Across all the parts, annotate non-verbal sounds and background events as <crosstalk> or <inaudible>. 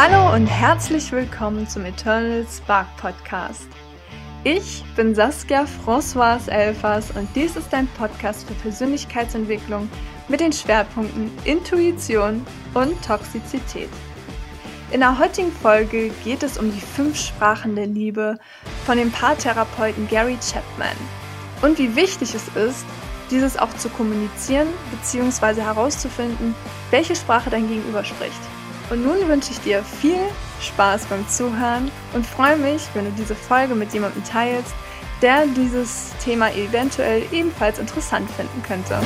Hallo und herzlich willkommen zum Eternal Spark Podcast. Ich bin Saskia Françoise Elfers und dies ist ein Podcast für Persönlichkeitsentwicklung mit den Schwerpunkten Intuition und Toxizität. In der heutigen Folge geht es um die fünf Sprachen der Liebe von dem Paartherapeuten Gary Chapman und wie wichtig es ist, dieses auch zu kommunizieren bzw. herauszufinden, welche Sprache dein Gegenüber spricht. Und nun wünsche ich dir viel Spaß beim Zuhören und freue mich, wenn du diese Folge mit jemandem teilst, der dieses Thema eventuell ebenfalls interessant finden könnte.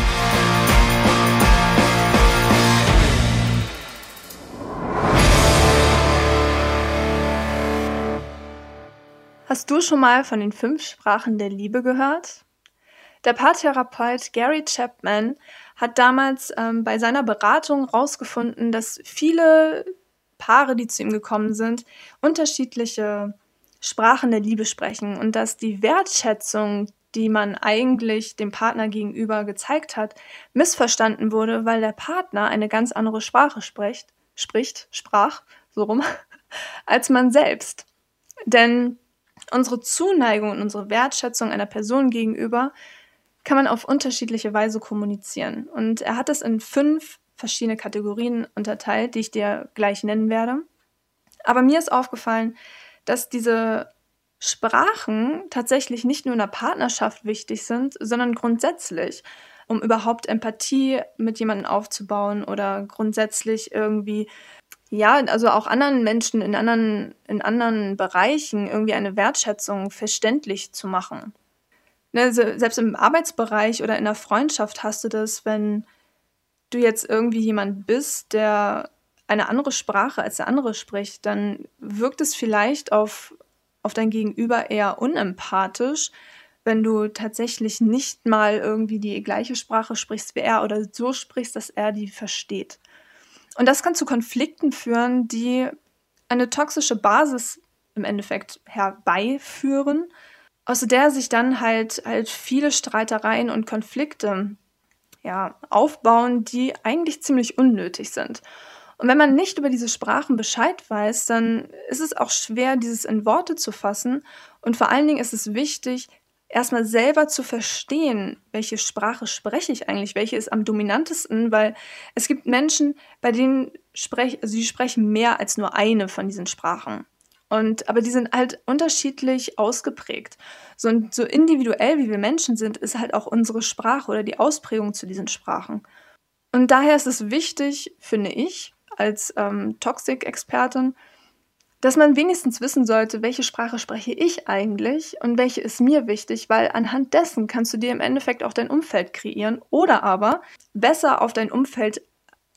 Hast du schon mal von den fünf Sprachen der Liebe gehört? Der Paartherapeut Gary Chapman hat damals ähm, bei seiner Beratung herausgefunden, dass viele Paare, die zu ihm gekommen sind, unterschiedliche Sprachen der Liebe sprechen und dass die Wertschätzung, die man eigentlich dem Partner gegenüber gezeigt hat, missverstanden wurde, weil der Partner eine ganz andere Sprache spricht, spricht, sprach, so rum, <laughs> als man selbst. Denn unsere Zuneigung und unsere Wertschätzung einer Person gegenüber kann man auf unterschiedliche Weise kommunizieren. Und er hat es in fünf verschiedene Kategorien unterteilt, die ich dir gleich nennen werde. Aber mir ist aufgefallen, dass diese Sprachen tatsächlich nicht nur in der Partnerschaft wichtig sind, sondern grundsätzlich, um überhaupt Empathie mit jemandem aufzubauen oder grundsätzlich irgendwie, ja, also auch anderen Menschen in anderen, in anderen Bereichen irgendwie eine Wertschätzung verständlich zu machen ne, selbst im Arbeitsbereich oder in der Freundschaft hast du das, wenn du jetzt irgendwie jemand bist, der eine andere Sprache als der andere spricht, dann wirkt es vielleicht auf, auf dein Gegenüber eher unempathisch, wenn du tatsächlich nicht mal irgendwie die gleiche Sprache sprichst wie er oder so sprichst, dass er die versteht. Und das kann zu Konflikten führen, die eine toxische Basis im Endeffekt herbeiführen, aus der sich dann halt halt viele Streitereien und Konflikte ja, aufbauen, die eigentlich ziemlich unnötig sind. Und wenn man nicht über diese Sprachen Bescheid weiß, dann ist es auch schwer, dieses in Worte zu fassen. Und vor allen Dingen ist es wichtig, erstmal selber zu verstehen, welche Sprache spreche ich eigentlich, welche ist am dominantesten, weil es gibt Menschen, bei denen sprechen, also sie sprechen mehr als nur eine von diesen Sprachen. Und, aber die sind halt unterschiedlich ausgeprägt. So, und so individuell wie wir Menschen sind, ist halt auch unsere Sprache oder die Ausprägung zu diesen Sprachen. Und daher ist es wichtig, finde ich, als ähm, Toxic-Expertin, dass man wenigstens wissen sollte, welche Sprache spreche ich eigentlich und welche ist mir wichtig, weil anhand dessen kannst du dir im Endeffekt auch dein Umfeld kreieren oder aber besser auf dein Umfeld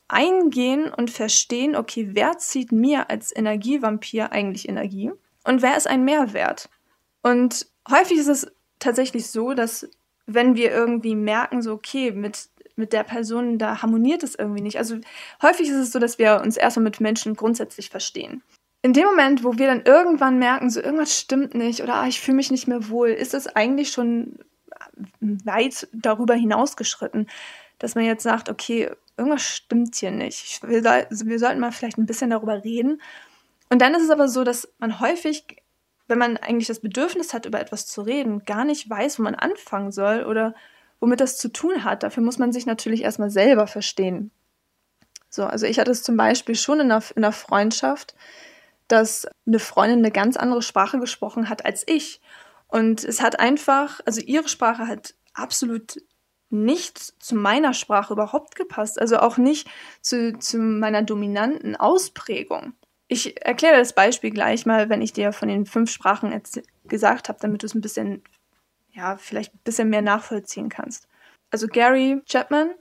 eingehen und verstehen, okay, wer zieht mir als Energievampir eigentlich Energie und wer ist ein Mehrwert? Und häufig ist es tatsächlich so, dass wenn wir irgendwie merken, so, okay, mit, mit der Person, da harmoniert es irgendwie nicht. Also häufig ist es so, dass wir uns erstmal mit Menschen grundsätzlich verstehen. In dem Moment, wo wir dann irgendwann merken, so irgendwas stimmt nicht oder ah, ich fühle mich nicht mehr wohl, ist es eigentlich schon weit darüber hinausgeschritten, dass man jetzt sagt, okay, irgendwas stimmt hier nicht. Wir, wir sollten mal vielleicht ein bisschen darüber reden. Und dann ist es aber so, dass man häufig, wenn man eigentlich das Bedürfnis hat, über etwas zu reden, gar nicht weiß, wo man anfangen soll oder womit das zu tun hat. Dafür muss man sich natürlich erstmal selber verstehen. So, also ich hatte es zum Beispiel schon in einer, in einer Freundschaft, dass eine Freundin eine ganz andere Sprache gesprochen hat als ich. Und es hat einfach, also ihre Sprache hat absolut nicht zu meiner Sprache überhaupt gepasst, also auch nicht zu, zu meiner dominanten Ausprägung. Ich erkläre das Beispiel gleich mal, wenn ich dir von den fünf Sprachen gesagt habe, damit du es ein bisschen, ja, vielleicht ein bisschen mehr nachvollziehen kannst. Also Gary Chapman,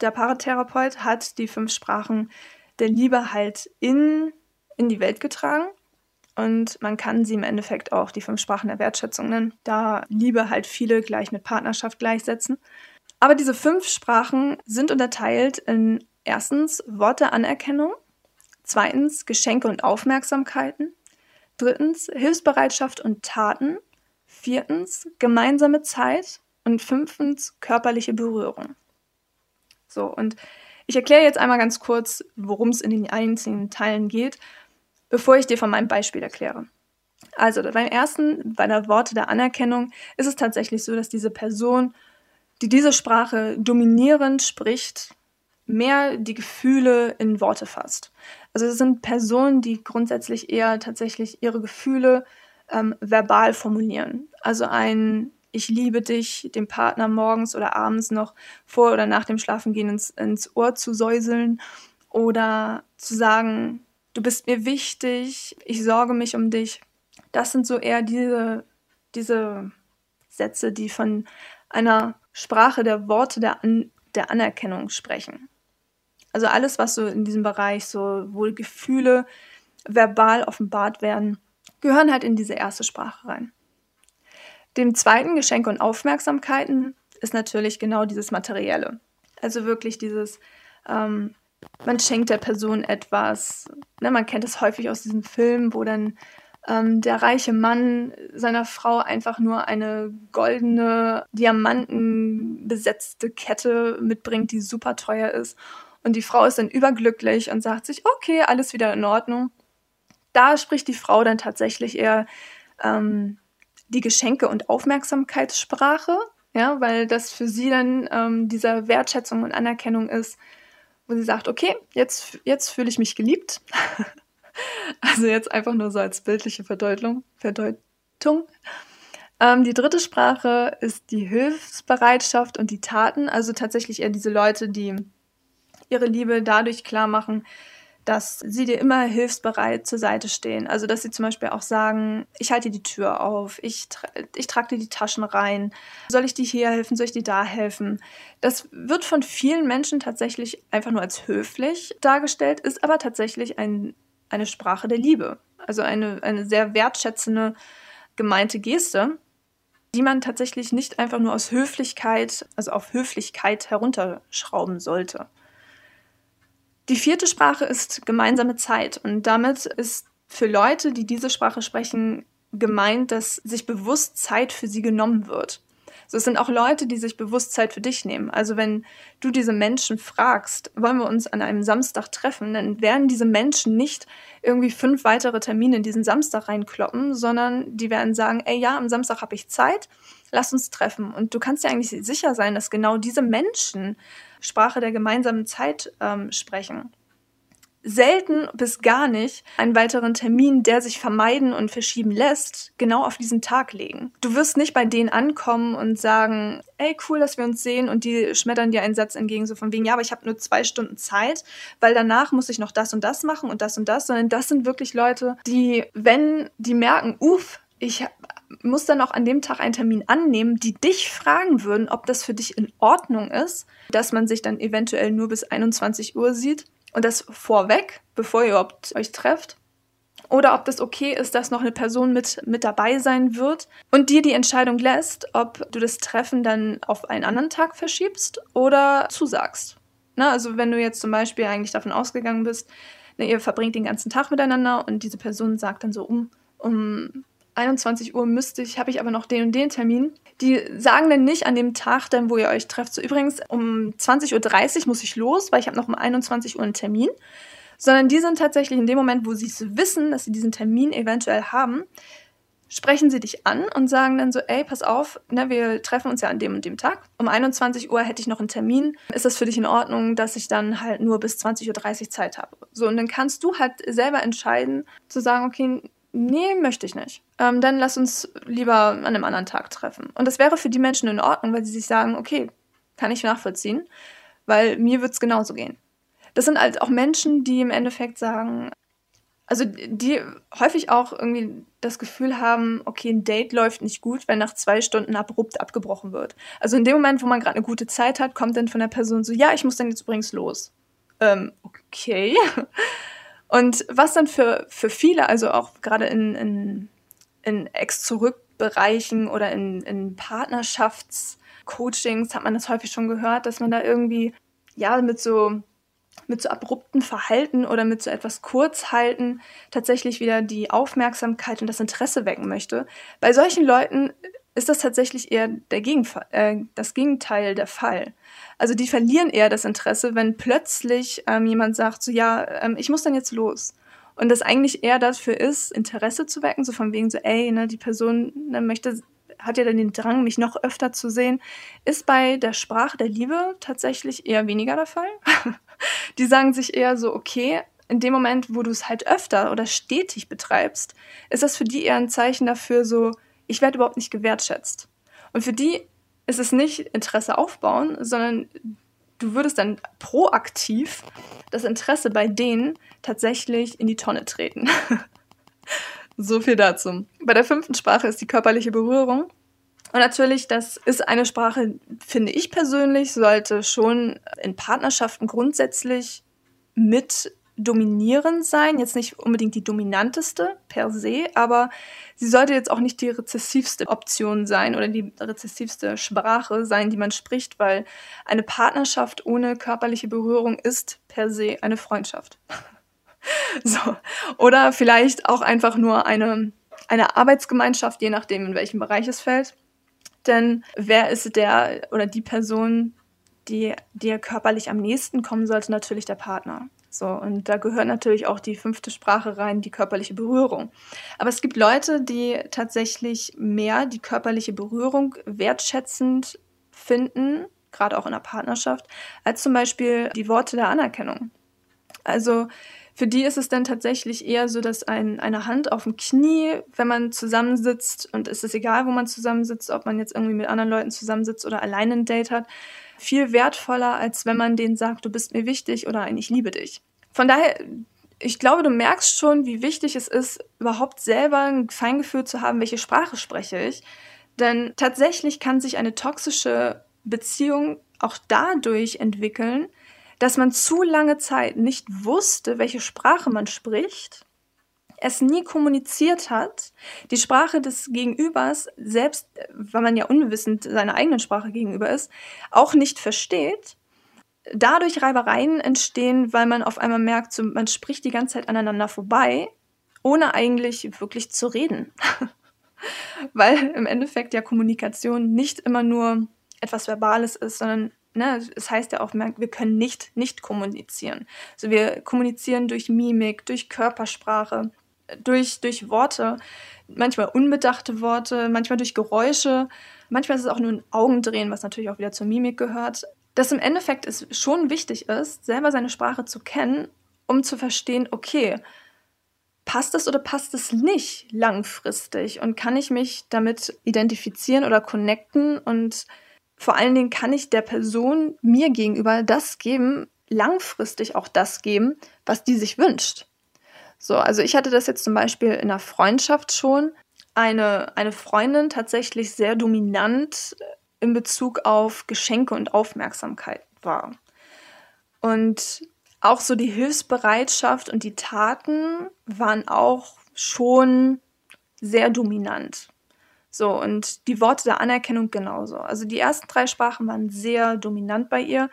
der Paratherapeut, hat die fünf Sprachen der Liebe halt in, in die Welt getragen. Und man kann sie im Endeffekt auch die fünf Sprachen der Wertschätzung nennen, da Liebe halt viele gleich mit Partnerschaft gleichsetzen. Aber diese fünf Sprachen sind unterteilt in erstens Worte Anerkennung, zweitens Geschenke und Aufmerksamkeiten, drittens Hilfsbereitschaft und Taten, viertens gemeinsame Zeit und fünftens körperliche Berührung. So, und ich erkläre jetzt einmal ganz kurz, worum es in den einzelnen Teilen geht. Bevor ich dir von meinem Beispiel erkläre. Also beim ersten, bei der Worte der Anerkennung, ist es tatsächlich so, dass diese Person, die diese Sprache dominierend spricht, mehr die Gefühle in Worte fasst. Also es sind Personen, die grundsätzlich eher tatsächlich ihre Gefühle ähm, verbal formulieren. Also ein Ich liebe dich dem Partner morgens oder abends noch vor oder nach dem Schlafengehen ins, ins Ohr zu säuseln oder zu sagen, du bist mir wichtig, ich sorge mich um dich. Das sind so eher diese, diese Sätze, die von einer Sprache der Worte der, An der Anerkennung sprechen. Also alles, was so in diesem Bereich, so wo Gefühle verbal offenbart werden, gehören halt in diese erste Sprache rein. Dem zweiten Geschenke und Aufmerksamkeiten ist natürlich genau dieses Materielle. Also wirklich dieses, ähm, man schenkt der Person etwas. Ne, man kennt es häufig aus diesen Filmen, wo dann ähm, der reiche Mann seiner Frau einfach nur eine goldene, diamantenbesetzte Kette mitbringt, die super teuer ist. Und die Frau ist dann überglücklich und sagt sich, okay, alles wieder in Ordnung. Da spricht die Frau dann tatsächlich eher ähm, die Geschenke- und Aufmerksamkeitssprache, ja, weil das für sie dann ähm, dieser Wertschätzung und Anerkennung ist, wo sie sagt, okay, jetzt, jetzt fühle ich mich geliebt. <laughs> Also jetzt einfach nur so als bildliche Verdeutung. Verdeutung. Ähm, die dritte Sprache ist die Hilfsbereitschaft und die Taten. Also tatsächlich eher diese Leute, die ihre Liebe dadurch klar machen, dass sie dir immer hilfsbereit zur Seite stehen. Also dass sie zum Beispiel auch sagen, ich halte die Tür auf, ich, tra ich trage dir die Taschen rein, soll ich dir hier helfen, soll ich dir da helfen. Das wird von vielen Menschen tatsächlich einfach nur als höflich dargestellt, ist aber tatsächlich ein eine Sprache der Liebe. Also eine, eine sehr wertschätzende, gemeinte Geste, die man tatsächlich nicht einfach nur aus Höflichkeit, also auf Höflichkeit herunterschrauben sollte. Die vierte Sprache ist gemeinsame Zeit und damit ist für Leute, die diese Sprache sprechen, gemeint, dass sich bewusst Zeit für sie genommen wird. So, es sind auch Leute, die sich bewusst Zeit für dich nehmen. Also wenn du diese Menschen fragst, wollen wir uns an einem Samstag treffen, dann werden diese Menschen nicht irgendwie fünf weitere Termine in diesen Samstag reinkloppen, sondern die werden sagen, ey ja, am Samstag habe ich Zeit, lass uns treffen. Und du kannst ja eigentlich sicher sein, dass genau diese Menschen Sprache der gemeinsamen Zeit ähm, sprechen selten bis gar nicht einen weiteren Termin, der sich vermeiden und verschieben lässt, genau auf diesen Tag legen. Du wirst nicht bei denen ankommen und sagen, ey, cool, dass wir uns sehen. Und die schmettern dir einen Satz entgegen, so von wegen, ja, aber ich habe nur zwei Stunden Zeit, weil danach muss ich noch das und das machen und das und das, sondern das sind wirklich Leute, die, wenn die merken, uff, ich muss dann auch an dem Tag einen Termin annehmen, die dich fragen würden, ob das für dich in Ordnung ist, dass man sich dann eventuell nur bis 21 Uhr sieht und das vorweg, bevor ihr überhaupt euch trefft. Oder ob das okay ist, dass noch eine Person mit, mit dabei sein wird und dir die Entscheidung lässt, ob du das Treffen dann auf einen anderen Tag verschiebst oder zusagst. Na, also wenn du jetzt zum Beispiel eigentlich davon ausgegangen bist, ne, ihr verbringt den ganzen Tag miteinander und diese Person sagt dann so um, um 21 Uhr müsste ich, habe ich aber noch den und den Termin. Die sagen dann nicht an dem Tag, dann, wo ihr euch trefft, so übrigens um 20.30 Uhr muss ich los, weil ich habe noch um 21 Uhr einen Termin. Sondern die sind tatsächlich in dem Moment, wo sie es wissen, dass sie diesen Termin eventuell haben, sprechen sie dich an und sagen dann so, ey, pass auf, ne, wir treffen uns ja an dem und dem Tag. Um 21 Uhr hätte ich noch einen Termin. Ist das für dich in Ordnung, dass ich dann halt nur bis 20.30 Uhr Zeit habe? So, und dann kannst du halt selber entscheiden, zu sagen, okay, nee, möchte ich nicht. Ähm, dann lass uns lieber an einem anderen Tag treffen. Und das wäre für die Menschen in Ordnung, weil sie sich sagen, okay, kann ich nachvollziehen, weil mir wird es genauso gehen. Das sind halt auch Menschen, die im Endeffekt sagen, also die häufig auch irgendwie das Gefühl haben, okay, ein Date läuft nicht gut, wenn nach zwei Stunden abrupt abgebrochen wird. Also in dem Moment, wo man gerade eine gute Zeit hat, kommt dann von der Person so, ja, ich muss dann jetzt übrigens los. Ähm, okay. <laughs> Und was dann für, für viele, also auch gerade in, in, in Ex-Zurück-Bereichen oder in, in Partnerschaftscoachings hat man das häufig schon gehört, dass man da irgendwie ja mit so mit so abrupten Verhalten oder mit so etwas Kurzhalten tatsächlich wieder die Aufmerksamkeit und das Interesse wecken möchte. Bei solchen Leuten ist das tatsächlich eher der Gegenfall, äh, das Gegenteil der Fall. Also die verlieren eher das Interesse, wenn plötzlich ähm, jemand sagt, so ja, ähm, ich muss dann jetzt los. Und das eigentlich eher dafür ist, Interesse zu wecken, so von wegen so, ey, ne, die Person ne, möchte, hat ja dann den Drang, mich noch öfter zu sehen, ist bei der Sprache der Liebe tatsächlich eher weniger der Fall. <laughs> die sagen sich eher so, okay, in dem Moment, wo du es halt öfter oder stetig betreibst, ist das für die eher ein Zeichen dafür, so, ich werde überhaupt nicht gewertschätzt. Und für die ist es nicht Interesse aufbauen, sondern du würdest dann proaktiv das Interesse bei denen tatsächlich in die Tonne treten. <laughs> so viel dazu. Bei der fünften Sprache ist die körperliche Berührung. Und natürlich, das ist eine Sprache, finde ich persönlich, sollte schon in Partnerschaften grundsätzlich mit dominierend sein. Jetzt nicht unbedingt die dominanteste per se, aber sie sollte jetzt auch nicht die rezessivste Option sein oder die rezessivste Sprache sein, die man spricht, weil eine Partnerschaft ohne körperliche Berührung ist per se eine Freundschaft. <laughs> so. Oder vielleicht auch einfach nur eine, eine Arbeitsgemeinschaft, je nachdem, in welchem Bereich es fällt. Denn wer ist der oder die Person, die dir körperlich am nächsten kommen sollte? Natürlich der Partner. So, und da gehört natürlich auch die fünfte Sprache rein, die körperliche Berührung. Aber es gibt Leute, die tatsächlich mehr die körperliche Berührung wertschätzend finden, gerade auch in der Partnerschaft, als zum Beispiel die Worte der Anerkennung. Also für die ist es dann tatsächlich eher so, dass ein, eine Hand auf dem Knie, wenn man zusammensitzt, und es ist egal, wo man zusammensitzt, ob man jetzt irgendwie mit anderen Leuten zusammensitzt oder alleine ein Date hat, viel wertvoller, als wenn man denen sagt, du bist mir wichtig oder ein Ich liebe dich. Von daher, ich glaube, du merkst schon, wie wichtig es ist, überhaupt selber ein Feingefühl zu haben, welche Sprache spreche ich. Denn tatsächlich kann sich eine toxische Beziehung auch dadurch entwickeln, dass man zu lange Zeit nicht wusste, welche Sprache man spricht es nie kommuniziert hat, die Sprache des Gegenübers, selbst weil man ja unwissend seiner eigenen Sprache gegenüber ist, auch nicht versteht, dadurch Reibereien entstehen, weil man auf einmal merkt, so, man spricht die ganze Zeit aneinander vorbei, ohne eigentlich wirklich zu reden. <laughs> weil im Endeffekt ja Kommunikation nicht immer nur etwas Verbales ist, sondern ne, es heißt ja auch, wir können nicht nicht kommunizieren. Also wir kommunizieren durch Mimik, durch Körpersprache, durch, durch Worte, manchmal unbedachte Worte, manchmal durch Geräusche, manchmal ist es auch nur ein Augendrehen, was natürlich auch wieder zur Mimik gehört. Dass im Endeffekt es schon wichtig ist, selber seine Sprache zu kennen, um zu verstehen, okay, passt es oder passt es nicht langfristig und kann ich mich damit identifizieren oder connecten und vor allen Dingen kann ich der Person mir gegenüber das geben, langfristig auch das geben, was die sich wünscht. So, also ich hatte das jetzt zum Beispiel in einer Freundschaft schon. Eine, eine Freundin tatsächlich sehr dominant in Bezug auf Geschenke und Aufmerksamkeit war. Und auch so die Hilfsbereitschaft und die Taten waren auch schon sehr dominant. So, und die Worte der Anerkennung genauso. Also die ersten drei Sprachen waren sehr dominant bei ihr.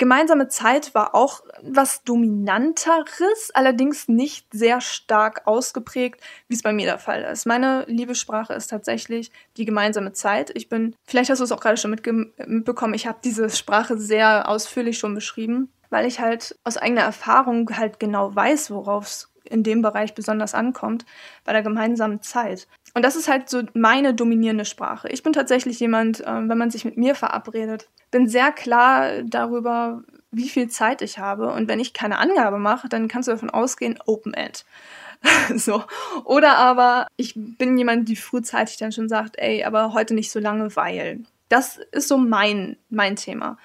Gemeinsame Zeit war auch was Dominanteres, allerdings nicht sehr stark ausgeprägt, wie es bei mir der Fall ist. Meine Liebessprache ist tatsächlich die gemeinsame Zeit. Ich bin, vielleicht hast du es auch gerade schon mitbekommen, ich habe diese Sprache sehr ausführlich schon beschrieben, weil ich halt aus eigener Erfahrung halt genau weiß, worauf es in dem Bereich besonders ankommt, bei der gemeinsamen Zeit. Und das ist halt so meine dominierende Sprache. Ich bin tatsächlich jemand, ähm, wenn man sich mit mir verabredet, bin sehr klar darüber, wie viel Zeit ich habe. Und wenn ich keine Angabe mache, dann kannst du davon ausgehen, Open End. <laughs> so. Oder aber ich bin jemand, die frühzeitig dann schon sagt, ey, aber heute nicht so lange, weil. Das ist so mein, mein Thema.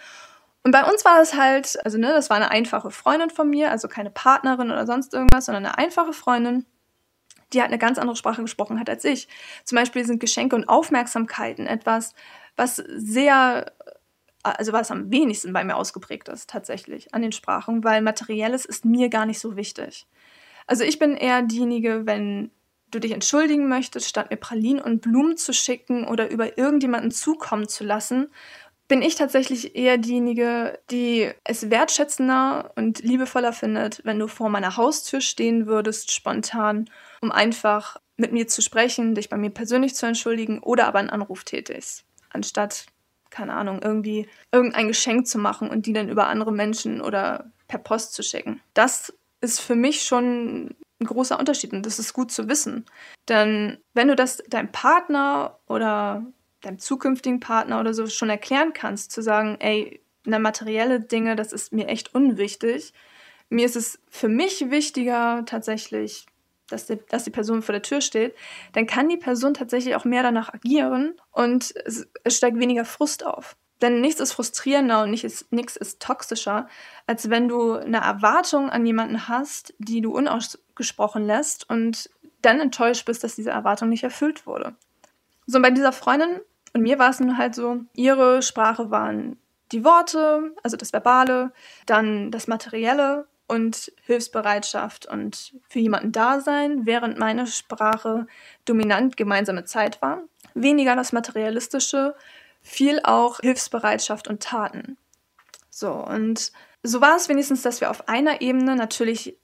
Und bei uns war es halt, also ne, das war eine einfache Freundin von mir, also keine Partnerin oder sonst irgendwas, sondern eine einfache Freundin, die halt eine ganz andere Sprache gesprochen hat als ich. Zum Beispiel sind Geschenke und Aufmerksamkeiten etwas, was sehr also was am wenigsten bei mir ausgeprägt ist, tatsächlich, an den Sprachen, weil Materielles ist mir gar nicht so wichtig. Also ich bin eher diejenige, wenn du dich entschuldigen möchtest, statt mir Pralinen und Blumen zu schicken oder über irgendjemanden zukommen zu lassen, bin ich tatsächlich eher diejenige, die es wertschätzender und liebevoller findet, wenn du vor meiner Haustür stehen würdest, spontan, um einfach mit mir zu sprechen, dich bei mir persönlich zu entschuldigen oder aber einen Anruf tätigst, anstatt keine Ahnung, irgendwie irgendein Geschenk zu machen und die dann über andere Menschen oder per Post zu schicken. Das ist für mich schon ein großer Unterschied und das ist gut zu wissen. Denn wenn du das deinem Partner oder deinem zukünftigen Partner oder so schon erklären kannst, zu sagen, ey, na, materielle Dinge, das ist mir echt unwichtig. Mir ist es für mich wichtiger, tatsächlich, dass die, dass die Person vor der Tür steht, dann kann die Person tatsächlich auch mehr danach agieren und es, es steigt weniger Frust auf. Denn nichts ist frustrierender und nichts ist, nichts ist toxischer, als wenn du eine Erwartung an jemanden hast, die du unausgesprochen lässt und dann enttäuscht bist, dass diese Erwartung nicht erfüllt wurde. So, bei dieser Freundin und mir war es nun halt so, ihre Sprache waren die Worte, also das Verbale, dann das Materielle und Hilfsbereitschaft und für jemanden da sein, während meine Sprache dominant gemeinsame Zeit war. Weniger das Materialistische, viel auch Hilfsbereitschaft und Taten. So, und so war es wenigstens, dass wir auf einer Ebene natürlich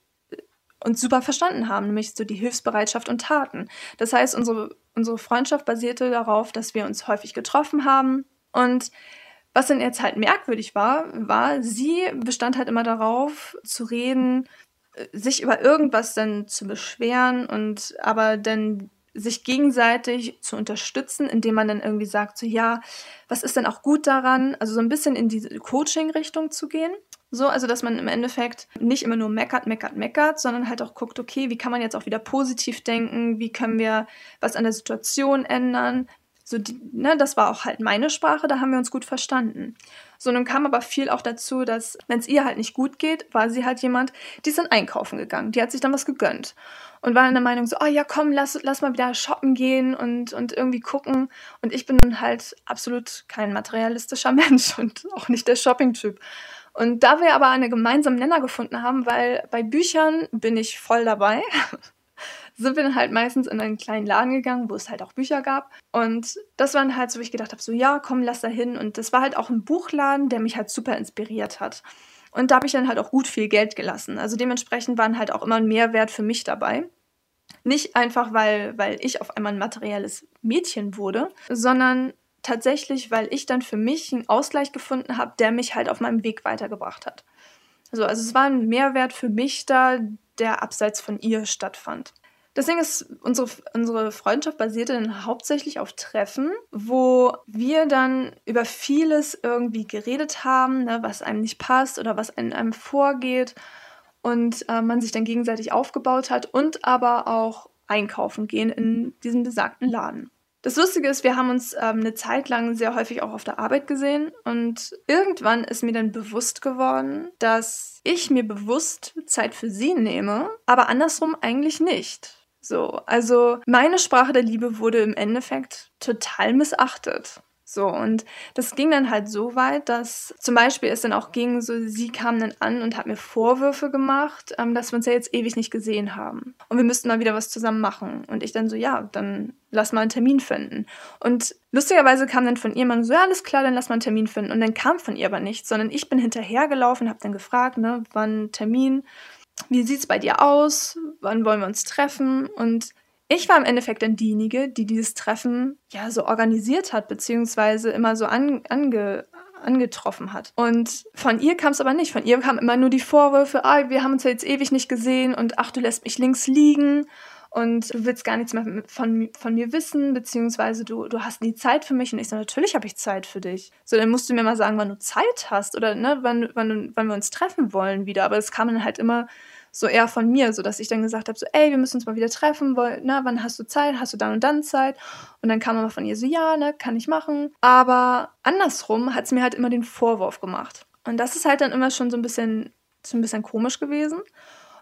uns super verstanden haben, nämlich so die Hilfsbereitschaft und Taten. Das heißt, unsere, unsere Freundschaft basierte darauf, dass wir uns häufig getroffen haben. Und was dann jetzt halt merkwürdig war, war, sie bestand halt immer darauf, zu reden, äh, sich über irgendwas dann zu beschweren und aber dann sich gegenseitig zu unterstützen, indem man dann irgendwie sagt, so ja, was ist denn auch gut daran? Also so ein bisschen in diese Coaching-Richtung zu gehen. So, also dass man im Endeffekt nicht immer nur meckert, meckert, meckert, sondern halt auch guckt, okay, wie kann man jetzt auch wieder positiv denken? Wie können wir was an der Situation ändern? So, die, ne, das war auch halt meine Sprache, da haben wir uns gut verstanden. So, nun kam aber viel auch dazu, dass, wenn es ihr halt nicht gut geht, war sie halt jemand, die ist dann einkaufen gegangen. Die hat sich dann was gegönnt. Und war in der Meinung so, oh ja, komm, lass, lass mal wieder shoppen gehen und, und irgendwie gucken. Und ich bin halt absolut kein materialistischer <laughs> Mensch und auch nicht der Shopping-Typ. Und da wir aber einen gemeinsamen Nenner gefunden haben, weil bei Büchern bin ich voll dabei. <laughs> sind wir dann halt meistens in einen kleinen Laden gegangen, wo es halt auch Bücher gab. Und das waren halt so, wo ich gedacht habe, so ja, komm, lass da hin. Und das war halt auch ein Buchladen, der mich halt super inspiriert hat. Und da habe ich dann halt auch gut viel Geld gelassen. Also dementsprechend waren halt auch immer ein Mehrwert für mich dabei. Nicht einfach, weil, weil ich auf einmal ein materielles Mädchen wurde, sondern tatsächlich, weil ich dann für mich einen Ausgleich gefunden habe, der mich halt auf meinem Weg weitergebracht hat. Also, also es war ein Mehrwert für mich da, der abseits von ihr stattfand. Deswegen ist unsere, unsere Freundschaft basierte dann hauptsächlich auf Treffen, wo wir dann über vieles irgendwie geredet haben, ne, was einem nicht passt oder was in einem vorgeht und äh, man sich dann gegenseitig aufgebaut hat und aber auch einkaufen gehen in diesem besagten Laden. Das Lustige ist, wir haben uns ähm, eine Zeit lang sehr häufig auch auf der Arbeit gesehen und irgendwann ist mir dann bewusst geworden, dass ich mir bewusst Zeit für sie nehme, aber andersrum eigentlich nicht. So, also meine Sprache der Liebe wurde im Endeffekt total missachtet. So, und das ging dann halt so weit, dass zum Beispiel es dann auch ging, so sie kam dann an und hat mir Vorwürfe gemacht, ähm, dass wir uns ja jetzt ewig nicht gesehen haben. Und wir müssten mal wieder was zusammen machen. Und ich dann so, ja, dann lass mal einen Termin finden. Und lustigerweise kam dann von ihr man so, ja, alles klar, dann lass mal einen Termin finden. Und dann kam von ihr aber nichts, sondern ich bin hinterhergelaufen, habe dann gefragt, ne, wann Termin wie sieht es bei dir aus? Wann wollen wir uns treffen? Und ich war im Endeffekt dann diejenige, die dieses Treffen ja so organisiert hat, beziehungsweise immer so an, ange, angetroffen hat. Und von ihr kam es aber nicht. Von ihr kamen immer nur die Vorwürfe, ah, wir haben uns ja jetzt ewig nicht gesehen und ach, du lässt mich links liegen und du willst gar nichts mehr von, von mir wissen, beziehungsweise du, du hast nie Zeit für mich. Und ich so, natürlich habe ich Zeit für dich. So, dann musst du mir mal sagen, wann du Zeit hast oder ne, wann, wann, wann wir uns treffen wollen wieder. Aber es kam dann halt immer so eher von mir, so dass ich dann gesagt habe, so, ey, wir müssen uns mal wieder treffen, wollen, na, wann hast du Zeit? Hast du dann und dann Zeit? Und dann kam immer von ihr so, ja, ne, kann ich machen. Aber andersrum hat es mir halt immer den Vorwurf gemacht. Und das ist halt dann immer schon so ein bisschen, so ein bisschen komisch gewesen.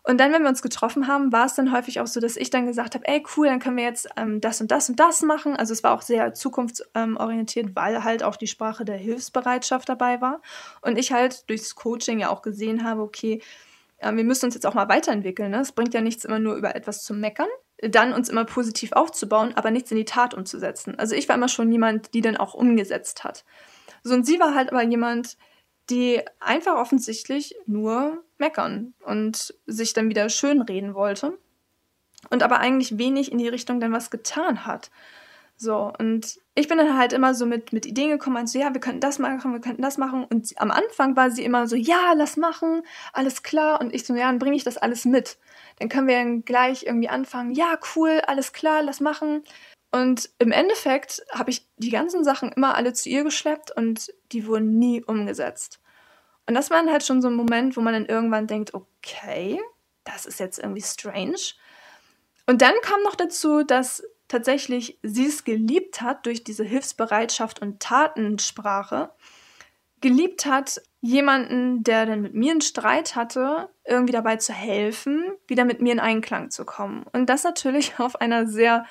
Und dann, wenn wir uns getroffen haben, war es dann häufig auch so, dass ich dann gesagt habe, ey, cool, dann können wir jetzt ähm, das und das und das machen. Also es war auch sehr zukunftsorientiert, weil halt auch die Sprache der Hilfsbereitschaft dabei war. Und ich halt durchs Coaching ja auch gesehen habe, okay, äh, wir müssen uns jetzt auch mal weiterentwickeln. Ne? Es bringt ja nichts immer nur über etwas zu meckern, dann uns immer positiv aufzubauen, aber nichts in die Tat umzusetzen. Also ich war immer schon jemand, die dann auch umgesetzt hat. So, und sie war halt aber jemand, die einfach offensichtlich nur meckern und sich dann wieder schönreden wollte und aber eigentlich wenig in die Richtung dann was getan hat. So, und ich bin dann halt immer so mit, mit Ideen gekommen, also ja, wir könnten das machen, wir könnten das machen. Und sie, am Anfang war sie immer so, ja, lass machen, alles klar. Und ich so, ja, dann bringe ich das alles mit. Dann können wir dann gleich irgendwie anfangen, ja, cool, alles klar, lass machen. Und im Endeffekt habe ich die ganzen Sachen immer alle zu ihr geschleppt und die wurden nie umgesetzt. Und das war dann halt schon so ein Moment, wo man dann irgendwann denkt, okay, das ist jetzt irgendwie strange. Und dann kam noch dazu, dass tatsächlich sie es geliebt hat durch diese Hilfsbereitschaft und Tatensprache, geliebt hat, jemanden, der dann mit mir einen Streit hatte, irgendwie dabei zu helfen, wieder mit mir in Einklang zu kommen. Und das natürlich <laughs> auf einer sehr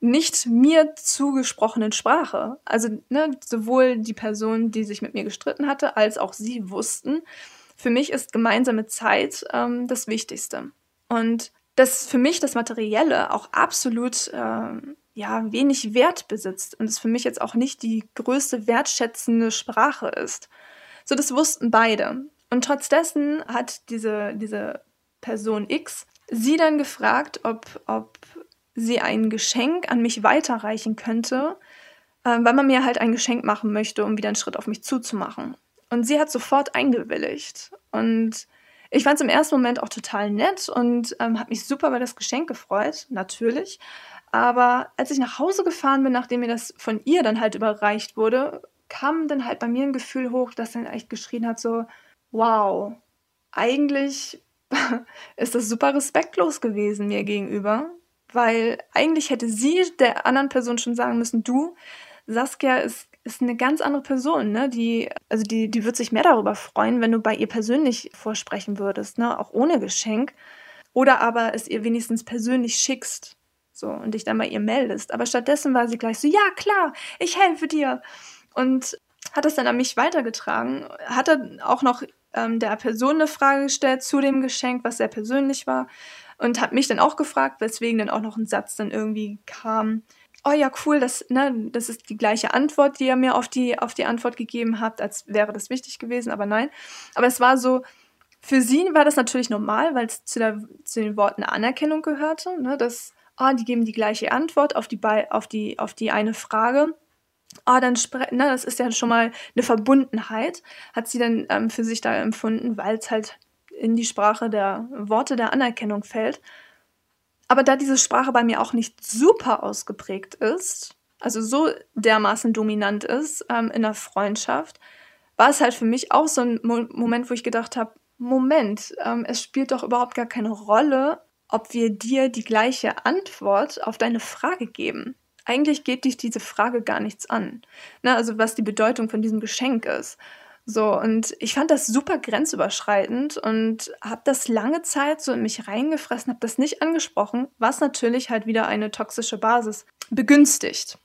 nicht mir zugesprochenen Sprache. Also ne, sowohl die Person, die sich mit mir gestritten hatte, als auch sie wussten, für mich ist gemeinsame Zeit ähm, das Wichtigste. Und dass für mich das Materielle auch absolut ähm, ja, wenig Wert besitzt und es für mich jetzt auch nicht die größte wertschätzende Sprache ist. So, das wussten beide. Und trotz dessen hat diese, diese Person X sie dann gefragt, ob, ob sie ein Geschenk an mich weiterreichen könnte, äh, weil man mir halt ein Geschenk machen möchte, um wieder einen Schritt auf mich zuzumachen. Und sie hat sofort eingewilligt. Und ich fand es im ersten Moment auch total nett und ähm, habe mich super über das Geschenk gefreut, natürlich. Aber als ich nach Hause gefahren bin, nachdem mir das von ihr dann halt überreicht wurde, kam dann halt bei mir ein Gefühl hoch, das dann echt geschrien hat, so, wow, eigentlich <laughs> ist das super respektlos gewesen mir gegenüber, weil eigentlich hätte sie der anderen Person schon sagen müssen, du, Saskia ist, ist eine ganz andere Person, ne? Die, also die, die wird sich mehr darüber freuen, wenn du bei ihr persönlich vorsprechen würdest, ne? Auch ohne Geschenk. Oder aber es ihr wenigstens persönlich schickst. So, und dich dann bei ihr meldest. Aber stattdessen war sie gleich so, ja, klar, ich helfe dir. Und hat das dann an mich weitergetragen. Hat er auch noch ähm, der Person eine Frage gestellt zu dem Geschenk, was sehr persönlich war und hat mich dann auch gefragt, weswegen dann auch noch ein Satz dann irgendwie kam. Oh ja, cool, das, ne, das ist die gleiche Antwort, die ihr mir auf die, auf die Antwort gegeben habt, als wäre das wichtig gewesen, aber nein. Aber es war so, für sie war das natürlich normal, weil es zu, der, zu den Worten Anerkennung gehörte, ne, dass, ah, die geben die gleiche Antwort auf die, auf die, auf die eine Frage. Ah, dann ne, das ist ja schon mal eine Verbundenheit, hat sie dann ähm, für sich da empfunden, weil es halt in die Sprache der Worte der Anerkennung fällt. Aber da diese Sprache bei mir auch nicht super ausgeprägt ist, also so dermaßen dominant ist ähm, in der Freundschaft, war es halt für mich auch so ein Mo Moment, wo ich gedacht habe, Moment, ähm, es spielt doch überhaupt gar keine Rolle, ob wir dir die gleiche Antwort auf deine Frage geben. Eigentlich geht dich diese Frage gar nichts an. Ne, also was die Bedeutung von diesem Geschenk ist. So, und ich fand das super grenzüberschreitend und habe das lange Zeit so in mich reingefressen, habe das nicht angesprochen, was natürlich halt wieder eine toxische Basis begünstigt.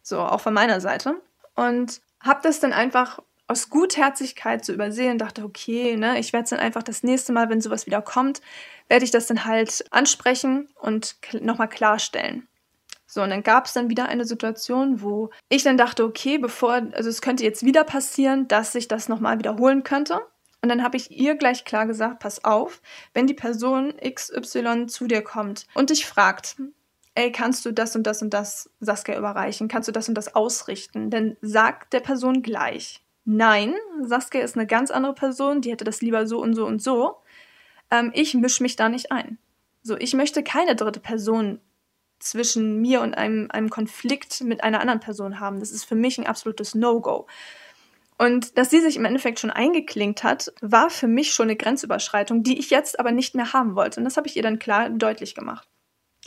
So, auch von meiner Seite. Und habe das dann einfach aus Gutherzigkeit so übersehen dachte, okay, ne, ich werde es dann einfach das nächste Mal, wenn sowas wieder kommt, werde ich das dann halt ansprechen und nochmal klarstellen. So, und dann gab es dann wieder eine Situation, wo ich dann dachte, okay, bevor, also es könnte jetzt wieder passieren, dass sich das nochmal wiederholen könnte. Und dann habe ich ihr gleich klar gesagt, pass auf, wenn die Person XY zu dir kommt und dich fragt, ey, kannst du das und das und das Saskia überreichen? Kannst du das und das ausrichten? Dann sag der Person gleich, nein, Saskia ist eine ganz andere Person, die hätte das lieber so und so und so. Ähm, ich mische mich da nicht ein. So, ich möchte keine dritte Person zwischen mir und einem, einem Konflikt mit einer anderen Person haben. Das ist für mich ein absolutes No-Go. Und dass sie sich im Endeffekt schon eingeklinkt hat, war für mich schon eine Grenzüberschreitung, die ich jetzt aber nicht mehr haben wollte. Und das habe ich ihr dann klar deutlich gemacht.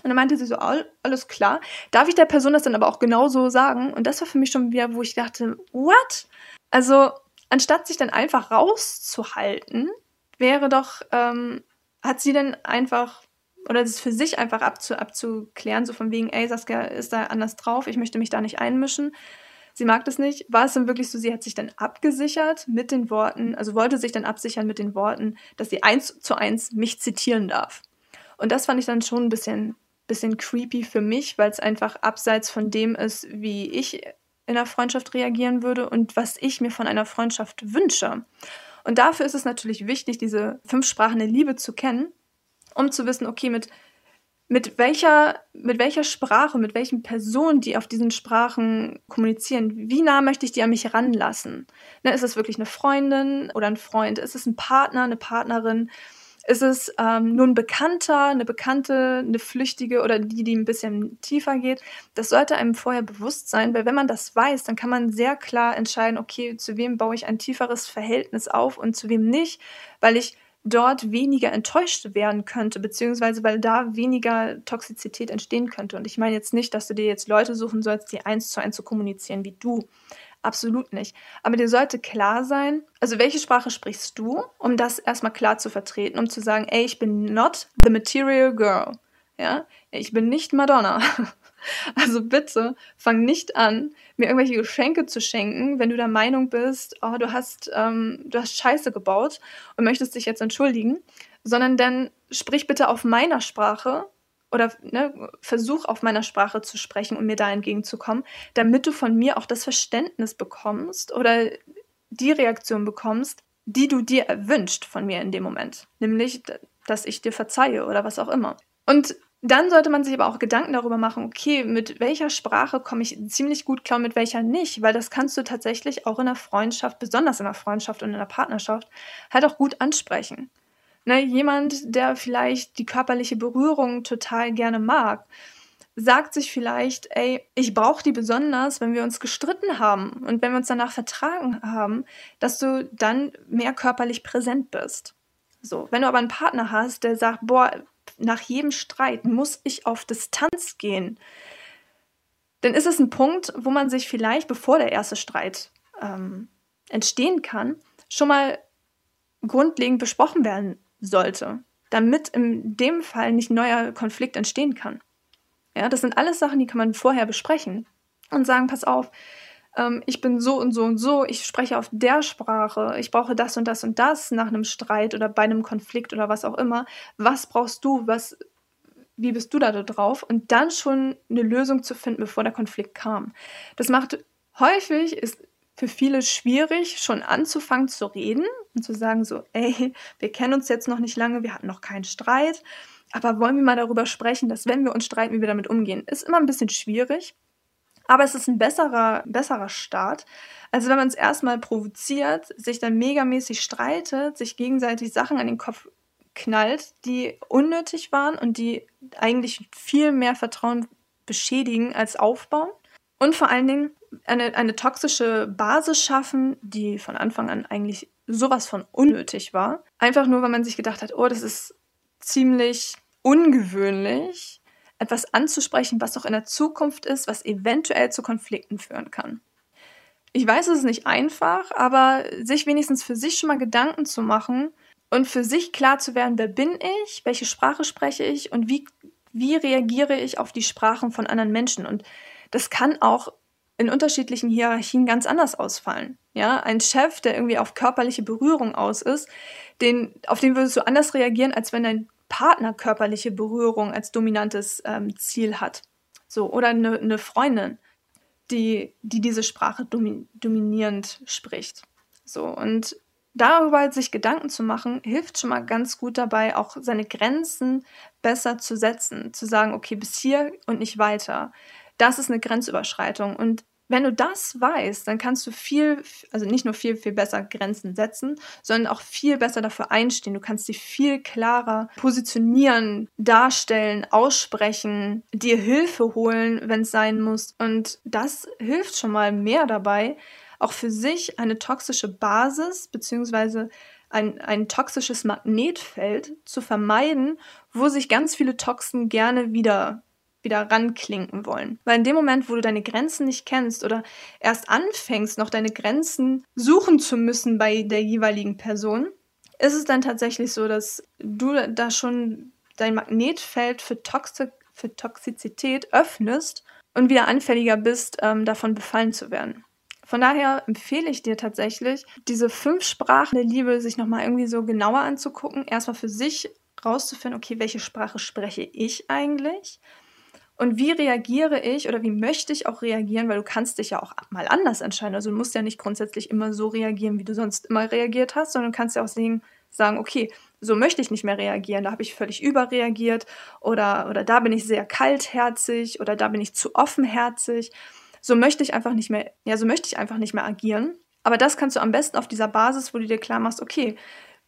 Und dann meinte sie so, alles klar. Darf ich der Person das dann aber auch genauso sagen? Und das war für mich schon wieder, wo ich dachte, what? Also, anstatt sich dann einfach rauszuhalten, wäre doch, ähm, hat sie dann einfach oder das für sich einfach abzu, abzuklären, so von wegen, ey, Saskia ist da anders drauf, ich möchte mich da nicht einmischen. Sie mag das nicht. War es dann wirklich so, sie hat sich dann abgesichert mit den Worten, also wollte sich dann absichern mit den Worten, dass sie eins zu eins mich zitieren darf. Und das fand ich dann schon ein bisschen, bisschen creepy für mich, weil es einfach abseits von dem ist, wie ich in einer Freundschaft reagieren würde und was ich mir von einer Freundschaft wünsche. Und dafür ist es natürlich wichtig, diese fünf Sprachen der Liebe zu kennen um zu wissen, okay, mit mit welcher, mit welcher Sprache, mit welchen Personen, die auf diesen Sprachen kommunizieren, wie nah möchte ich die an mich ranlassen? Ne, ist es wirklich eine Freundin oder ein Freund? Ist es ein Partner, eine Partnerin? Ist es ähm, nur ein Bekannter, eine Bekannte, eine Flüchtige oder die, die ein bisschen tiefer geht? Das sollte einem vorher bewusst sein, weil wenn man das weiß, dann kann man sehr klar entscheiden, okay, zu wem baue ich ein tieferes Verhältnis auf und zu wem nicht, weil ich dort weniger enttäuscht werden könnte, beziehungsweise weil da weniger Toxizität entstehen könnte. Und ich meine jetzt nicht, dass du dir jetzt Leute suchen sollst, die eins zu eins zu kommunizieren wie du. Absolut nicht. Aber dir sollte klar sein, also welche Sprache sprichst du, um das erstmal klar zu vertreten, um zu sagen, ey, ich bin not the material girl. Ja, ich bin nicht Madonna. <laughs> <laughs> Also bitte fang nicht an, mir irgendwelche Geschenke zu schenken, wenn du der Meinung bist, oh, du hast, ähm, du hast Scheiße gebaut und möchtest dich jetzt entschuldigen, sondern dann sprich bitte auf meiner Sprache oder ne, versuch auf meiner Sprache zu sprechen und mir da entgegenzukommen, damit du von mir auch das Verständnis bekommst oder die Reaktion bekommst, die du dir erwünscht von mir in dem Moment. Nämlich, dass ich dir verzeihe oder was auch immer. Und dann sollte man sich aber auch Gedanken darüber machen, okay, mit welcher Sprache komme ich ziemlich gut klar, mit welcher nicht, weil das kannst du tatsächlich auch in der Freundschaft, besonders in der Freundschaft und in der Partnerschaft, halt auch gut ansprechen. Ne, jemand, der vielleicht die körperliche Berührung total gerne mag, sagt sich vielleicht, ey, ich brauche die besonders, wenn wir uns gestritten haben und wenn wir uns danach vertragen haben, dass du dann mehr körperlich präsent bist. So, wenn du aber einen Partner hast, der sagt, boah, nach jedem Streit muss ich auf Distanz gehen, dann ist es ein Punkt, wo man sich vielleicht, bevor der erste Streit ähm, entstehen kann, schon mal grundlegend besprochen werden sollte, damit in dem Fall nicht neuer Konflikt entstehen kann. Ja, das sind alles Sachen, die kann man vorher besprechen und sagen, pass auf, ähm, ich bin so und so und so, ich spreche auf der Sprache, ich brauche das und das und das nach einem Streit oder bei einem Konflikt oder was auch immer. Was brauchst du? Was, wie bist du da drauf? Und dann schon eine Lösung zu finden, bevor der Konflikt kam. Das macht häufig, ist für viele schwierig, schon anzufangen zu reden und zu sagen so, ey, wir kennen uns jetzt noch nicht lange, wir hatten noch keinen Streit, aber wollen wir mal darüber sprechen, dass wenn wir uns streiten, wie wir damit umgehen. Ist immer ein bisschen schwierig. Aber es ist ein besserer, besserer Start, als wenn man es erstmal provoziert, sich dann megamäßig streitet, sich gegenseitig Sachen an den Kopf knallt, die unnötig waren und die eigentlich viel mehr Vertrauen beschädigen als aufbauen. Und vor allen Dingen eine, eine toxische Basis schaffen, die von Anfang an eigentlich sowas von unnötig war. Einfach nur, weil man sich gedacht hat, oh, das ist ziemlich ungewöhnlich etwas anzusprechen, was auch in der Zukunft ist, was eventuell zu Konflikten führen kann. Ich weiß, es ist nicht einfach, aber sich wenigstens für sich schon mal Gedanken zu machen und für sich klar zu werden, wer bin ich, welche Sprache spreche ich und wie, wie reagiere ich auf die Sprachen von anderen Menschen. Und das kann auch in unterschiedlichen Hierarchien ganz anders ausfallen. Ja, ein Chef, der irgendwie auf körperliche Berührung aus ist, den, auf den würdest du anders reagieren, als wenn dein Partner körperliche Berührung als dominantes ähm, Ziel hat. So, oder eine, eine Freundin, die, die diese Sprache domi dominierend spricht. So, und darüber sich Gedanken zu machen, hilft schon mal ganz gut dabei, auch seine Grenzen besser zu setzen, zu sagen, okay, bis hier und nicht weiter. Das ist eine Grenzüberschreitung. Und wenn du das weißt, dann kannst du viel, also nicht nur viel, viel besser Grenzen setzen, sondern auch viel besser dafür einstehen. Du kannst dich viel klarer positionieren, darstellen, aussprechen, dir Hilfe holen, wenn es sein muss. Und das hilft schon mal mehr dabei, auch für sich eine toxische Basis bzw. Ein, ein toxisches Magnetfeld zu vermeiden, wo sich ganz viele Toxen gerne wieder wieder ranklinken wollen. Weil in dem Moment, wo du deine Grenzen nicht kennst oder erst anfängst, noch deine Grenzen suchen zu müssen bei der jeweiligen Person, ist es dann tatsächlich so, dass du da schon dein Magnetfeld für, Toxi für Toxizität öffnest und wieder anfälliger bist, ähm, davon befallen zu werden. Von daher empfehle ich dir tatsächlich, diese fünf Sprachen der Liebe sich nochmal irgendwie so genauer anzugucken. Erstmal für sich rauszufinden, okay, welche Sprache spreche ich eigentlich? Und wie reagiere ich oder wie möchte ich auch reagieren, weil du kannst dich ja auch mal anders entscheiden. Also du musst ja nicht grundsätzlich immer so reagieren, wie du sonst immer reagiert hast, sondern du kannst ja auch sehen, sagen, okay, so möchte ich nicht mehr reagieren, da habe ich völlig überreagiert oder, oder da bin ich sehr kaltherzig oder da bin ich zu offenherzig. So möchte ich einfach nicht mehr, ja, so möchte ich einfach nicht mehr agieren. Aber das kannst du am besten auf dieser Basis, wo du dir klar machst, okay,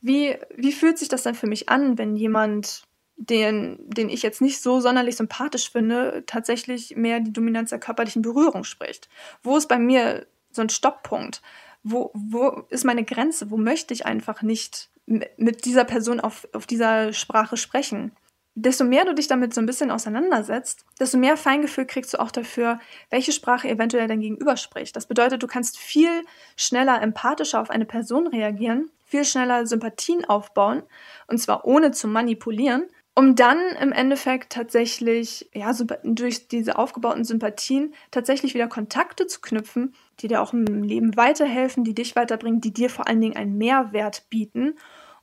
wie, wie fühlt sich das dann für mich an, wenn jemand, den, den ich jetzt nicht so sonderlich sympathisch finde, tatsächlich mehr die Dominanz der körperlichen Berührung spricht? Wo ist bei mir so ein Stopppunkt? Wo, wo ist meine Grenze? Wo möchte ich einfach nicht mit dieser Person auf, auf dieser Sprache sprechen? Desto mehr du dich damit so ein bisschen auseinandersetzt, desto mehr Feingefühl kriegst du auch dafür, welche Sprache eventuell dein Gegenüber spricht. Das bedeutet, du kannst viel schneller empathischer auf eine Person reagieren, viel schneller Sympathien aufbauen, und zwar ohne zu manipulieren, um dann im Endeffekt tatsächlich, ja, durch diese aufgebauten Sympathien tatsächlich wieder Kontakte zu knüpfen, die dir auch im Leben weiterhelfen, die dich weiterbringen, die dir vor allen Dingen einen Mehrwert bieten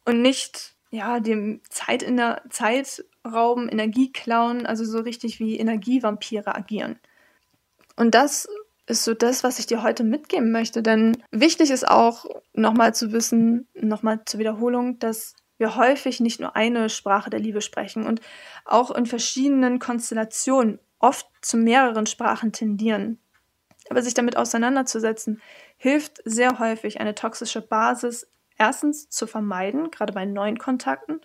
und nicht, ja, dem Zeit in der Zeit rauben, Energie klauen, also so richtig wie Energievampire agieren. Und das ist so das, was ich dir heute mitgeben möchte. Denn wichtig ist auch, nochmal zu wissen, nochmal zur Wiederholung, dass wir häufig nicht nur eine Sprache der Liebe sprechen und auch in verschiedenen Konstellationen oft zu mehreren Sprachen tendieren. Aber sich damit auseinanderzusetzen, hilft sehr häufig, eine toxische Basis erstens zu vermeiden, gerade bei neuen Kontakten,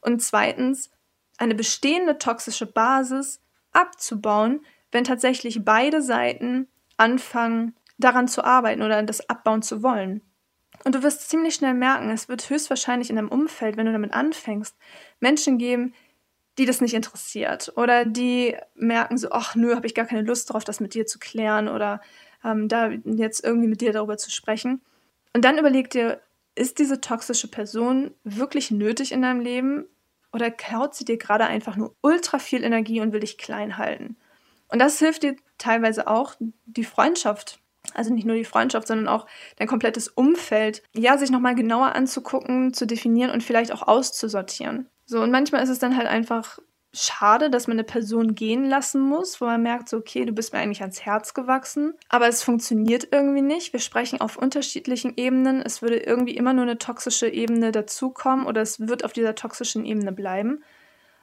und zweitens eine bestehende toxische Basis abzubauen, wenn tatsächlich beide Seiten anfangen, daran zu arbeiten oder das abbauen zu wollen. Und du wirst ziemlich schnell merken, es wird höchstwahrscheinlich in deinem Umfeld, wenn du damit anfängst, Menschen geben, die das nicht interessiert oder die merken so, ach nö, habe ich gar keine Lust drauf, das mit dir zu klären oder ähm, da jetzt irgendwie mit dir darüber zu sprechen. Und dann überleg dir, ist diese toxische Person wirklich nötig in deinem Leben oder klaut sie dir gerade einfach nur ultra viel Energie und will dich klein halten? Und das hilft dir teilweise auch, die Freundschaft also nicht nur die Freundschaft, sondern auch dein komplettes Umfeld, ja, sich nochmal genauer anzugucken, zu definieren und vielleicht auch auszusortieren. So, und manchmal ist es dann halt einfach schade, dass man eine Person gehen lassen muss, wo man merkt, so, okay, du bist mir eigentlich ans Herz gewachsen, aber es funktioniert irgendwie nicht. Wir sprechen auf unterschiedlichen Ebenen. Es würde irgendwie immer nur eine toxische Ebene dazukommen oder es wird auf dieser toxischen Ebene bleiben.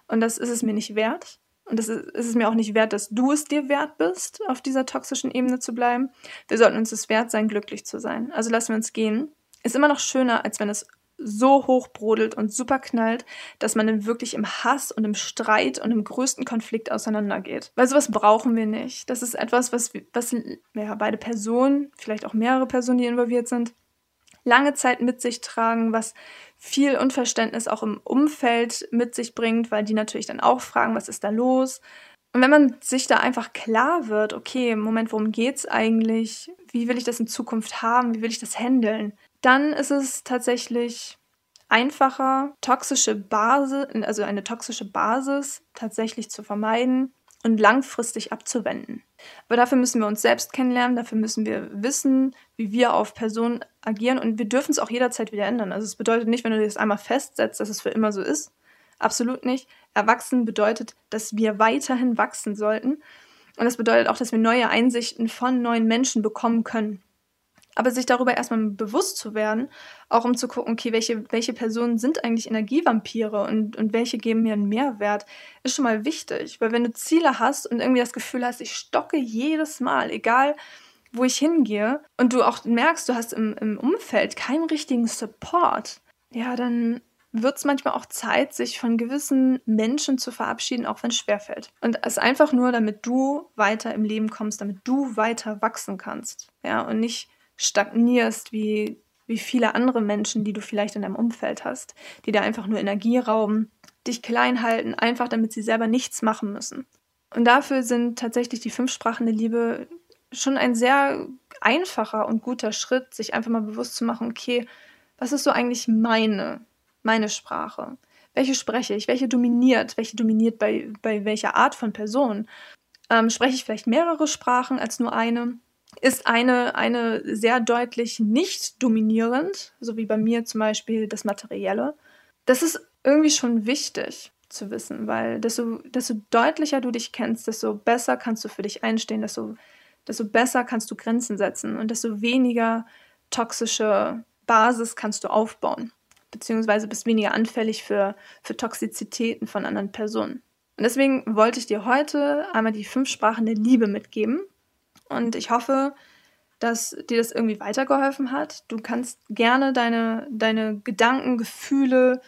Und das ist es mir nicht wert. Und das ist, ist es mir auch nicht wert, dass du es dir wert bist, auf dieser toxischen Ebene zu bleiben. Wir sollten uns es wert sein, glücklich zu sein. Also lassen wir uns gehen. Ist immer noch schöner, als wenn es so hoch brodelt und super knallt, dass man dann wirklich im Hass und im Streit und im größten Konflikt auseinandergeht. Weil sowas brauchen wir nicht. Das ist etwas, was, was ja, beide Personen, vielleicht auch mehrere Personen, die involviert sind, lange Zeit mit sich tragen, was viel Unverständnis auch im Umfeld mit sich bringt, weil die natürlich dann auch fragen, was ist da los? Und wenn man sich da einfach klar wird, okay, Moment, worum geht's eigentlich? Wie will ich das in Zukunft haben? Wie will ich das handeln? Dann ist es tatsächlich einfacher, toxische Basis, also eine toxische Basis tatsächlich zu vermeiden und langfristig abzuwenden. Aber dafür müssen wir uns selbst kennenlernen, dafür müssen wir wissen, wie wir auf Personen agieren und wir dürfen es auch jederzeit wieder ändern. Also es bedeutet nicht, wenn du das einmal festsetzt, dass es für immer so ist. Absolut nicht. Erwachsen bedeutet, dass wir weiterhin wachsen sollten. Und das bedeutet auch, dass wir neue Einsichten von neuen Menschen bekommen können. Aber sich darüber erstmal bewusst zu werden, auch um zu gucken, okay, welche, welche Personen sind eigentlich Energievampire und, und welche geben mir einen Mehrwert, ist schon mal wichtig. Weil wenn du Ziele hast und irgendwie das Gefühl hast, ich stocke jedes Mal, egal wo ich hingehe, und du auch merkst, du hast im, im Umfeld keinen richtigen Support, ja, dann wird es manchmal auch Zeit, sich von gewissen Menschen zu verabschieden, auch wenn es schwerfällt. Und es einfach nur, damit du weiter im Leben kommst, damit du weiter wachsen kannst. Ja, und nicht stagnierst wie, wie viele andere Menschen, die du vielleicht in deinem Umfeld hast, die da einfach nur Energie rauben, dich klein halten, einfach damit sie selber nichts machen müssen. Und dafür sind tatsächlich die fünf Sprachen der Liebe schon ein sehr einfacher und guter Schritt, sich einfach mal bewusst zu machen, okay, was ist so eigentlich meine, meine Sprache? Welche spreche ich? Welche dominiert? Welche dominiert bei, bei welcher Art von Person? Ähm, spreche ich vielleicht mehrere Sprachen als nur eine? Ist eine, eine sehr deutlich nicht dominierend, so wie bei mir zum Beispiel das Materielle. Das ist irgendwie schon wichtig zu wissen, weil desto, desto deutlicher du dich kennst, desto besser kannst du für dich einstehen, desto, desto besser kannst du Grenzen setzen und desto weniger toxische Basis kannst du aufbauen. beziehungsweise bist weniger anfällig für, für Toxizitäten von anderen Personen. Und deswegen wollte ich dir heute einmal die fünf Sprachen der Liebe mitgeben. Und ich hoffe, dass dir das irgendwie weitergeholfen hat. Du kannst gerne deine, deine Gedanken, Gefühle,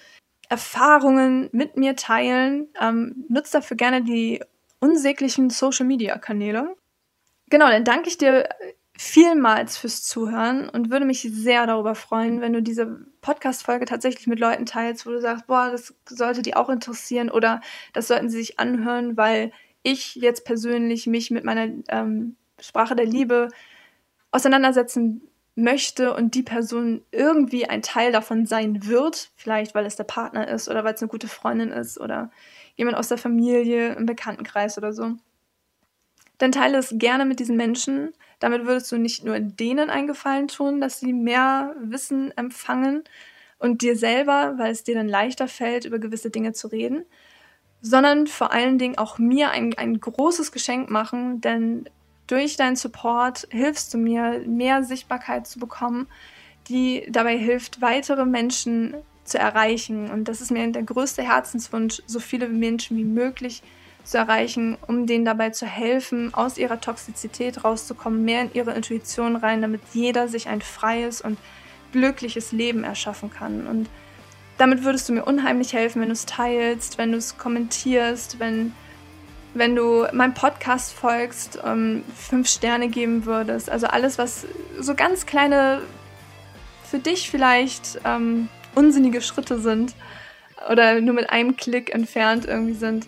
Erfahrungen mit mir teilen. Ähm, nutzt dafür gerne die unsäglichen Social-Media-Kanäle. Genau, dann danke ich dir vielmals fürs Zuhören und würde mich sehr darüber freuen, wenn du diese Podcast-Folge tatsächlich mit Leuten teilst, wo du sagst, boah, das sollte die auch interessieren oder das sollten sie sich anhören, weil ich jetzt persönlich mich mit meiner ähm, Sprache der Liebe auseinandersetzen möchte und die Person irgendwie ein Teil davon sein wird, vielleicht weil es der Partner ist oder weil es eine gute Freundin ist oder jemand aus der Familie, im Bekanntenkreis oder so. Dann teile es gerne mit diesen Menschen. Damit würdest du nicht nur denen einen Gefallen tun, dass sie mehr Wissen empfangen und dir selber, weil es dir dann leichter fällt, über gewisse Dinge zu reden, sondern vor allen Dingen auch mir ein, ein großes Geschenk machen, denn durch deinen Support hilfst du mir, mehr Sichtbarkeit zu bekommen, die dabei hilft, weitere Menschen zu erreichen. Und das ist mir der größte Herzenswunsch, so viele Menschen wie möglich zu erreichen, um denen dabei zu helfen, aus ihrer Toxizität rauszukommen, mehr in ihre Intuition rein, damit jeder sich ein freies und glückliches Leben erschaffen kann. Und damit würdest du mir unheimlich helfen, wenn du es teilst, wenn du es kommentierst, wenn wenn du meinem Podcast folgst, ähm, fünf Sterne geben würdest. Also alles, was so ganz kleine, für dich vielleicht ähm, unsinnige Schritte sind oder nur mit einem Klick entfernt irgendwie sind.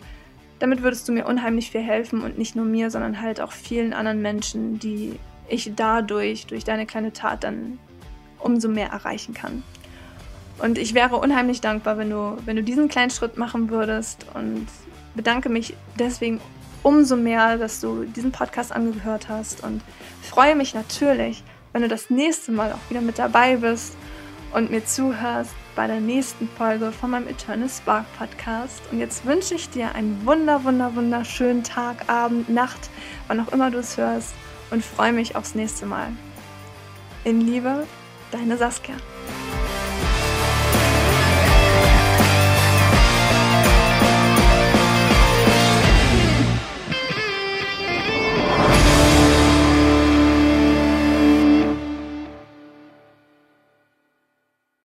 Damit würdest du mir unheimlich viel helfen und nicht nur mir, sondern halt auch vielen anderen Menschen, die ich dadurch, durch deine kleine Tat dann umso mehr erreichen kann. Und ich wäre unheimlich dankbar, wenn du, wenn du diesen kleinen Schritt machen würdest und bedanke mich deswegen umso mehr, dass du diesen Podcast angehört hast und freue mich natürlich, wenn du das nächste Mal auch wieder mit dabei bist und mir zuhörst bei der nächsten Folge von meinem Eternal Spark Podcast. Und jetzt wünsche ich dir einen wunder, wunder, wunderschönen Tag, Abend, Nacht, wann auch immer du es hörst und freue mich aufs nächste Mal. In Liebe, deine Saskia.